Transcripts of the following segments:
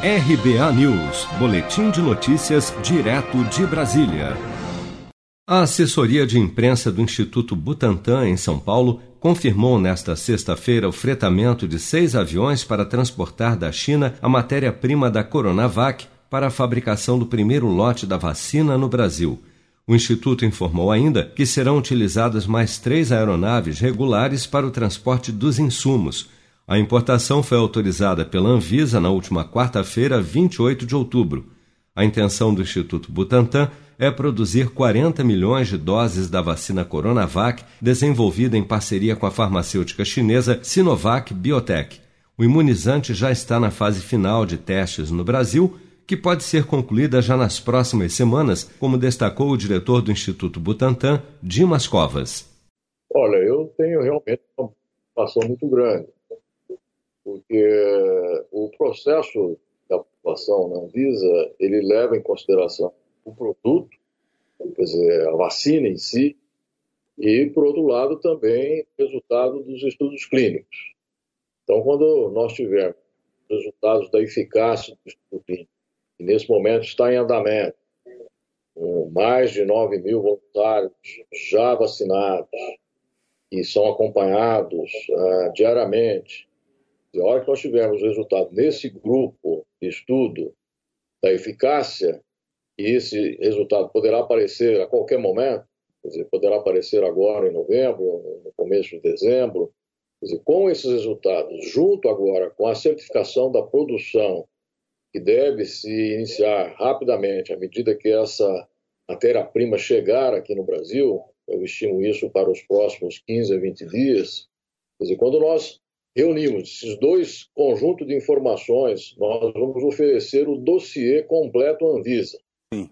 RBA News, Boletim de Notícias, direto de Brasília. A assessoria de imprensa do Instituto Butantan, em São Paulo, confirmou nesta sexta-feira o fretamento de seis aviões para transportar da China a matéria-prima da Coronavac para a fabricação do primeiro lote da vacina no Brasil. O Instituto informou ainda que serão utilizadas mais três aeronaves regulares para o transporte dos insumos a importação foi autorizada pela Anvisa na última quarta-feira, 28 de outubro. A intenção do Instituto Butantan é produzir 40 milhões de doses da vacina Coronavac, desenvolvida em parceria com a farmacêutica chinesa Sinovac Biotech. O imunizante já está na fase final de testes no Brasil, que pode ser concluída já nas próximas semanas, como destacou o diretor do Instituto Butantan, Dimas Covas. Olha, eu tenho realmente uma preocupação muito grande porque o processo de aprovação na Anvisa, ele leva em consideração o produto, quer dizer, a vacina em si, e, por outro lado, também o resultado dos estudos clínicos. Então, quando nós tivermos resultados da eficácia do estudo clínico, que nesse momento está em andamento, com mais de 9 mil voluntários já vacinados, e são acompanhados uh, diariamente a hora que nós tivermos o resultado nesse grupo de estudo da eficácia, e esse resultado poderá aparecer a qualquer momento, dizer, poderá aparecer agora em novembro, no começo de dezembro, dizer, com esses resultados, junto agora com a certificação da produção, que deve se iniciar rapidamente à medida que essa matéria-prima chegar aqui no Brasil, eu estimo isso para os próximos 15 a 20 dias, quer dizer, quando nós reunimos esses dois conjuntos de informações, nós vamos oferecer o dossiê completo à Anvisa. Sim.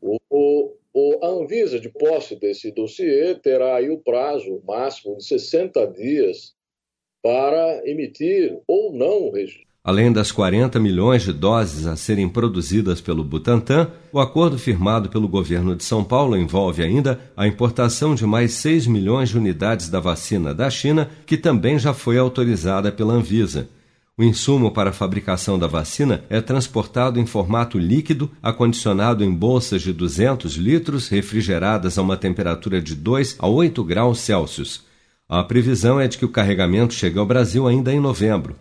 O, o, a Anvisa, de posse desse dossiê, terá aí o prazo máximo de 60 dias para emitir ou não o registro. Além das 40 milhões de doses a serem produzidas pelo Butantan, o acordo firmado pelo governo de São Paulo envolve ainda a importação de mais 6 milhões de unidades da vacina da China, que também já foi autorizada pela Anvisa. O insumo para a fabricação da vacina é transportado em formato líquido, acondicionado em bolsas de 200 litros, refrigeradas a uma temperatura de 2 a 8 graus Celsius. A previsão é de que o carregamento chegue ao Brasil ainda em novembro.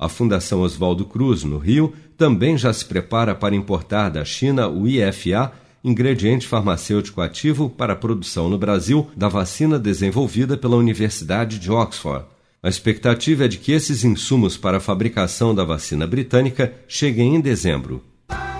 A Fundação Oswaldo Cruz, no Rio, também já se prepara para importar da China o IFA, ingrediente farmacêutico ativo para a produção no Brasil da vacina desenvolvida pela Universidade de Oxford. A expectativa é de que esses insumos para a fabricação da vacina britânica cheguem em dezembro.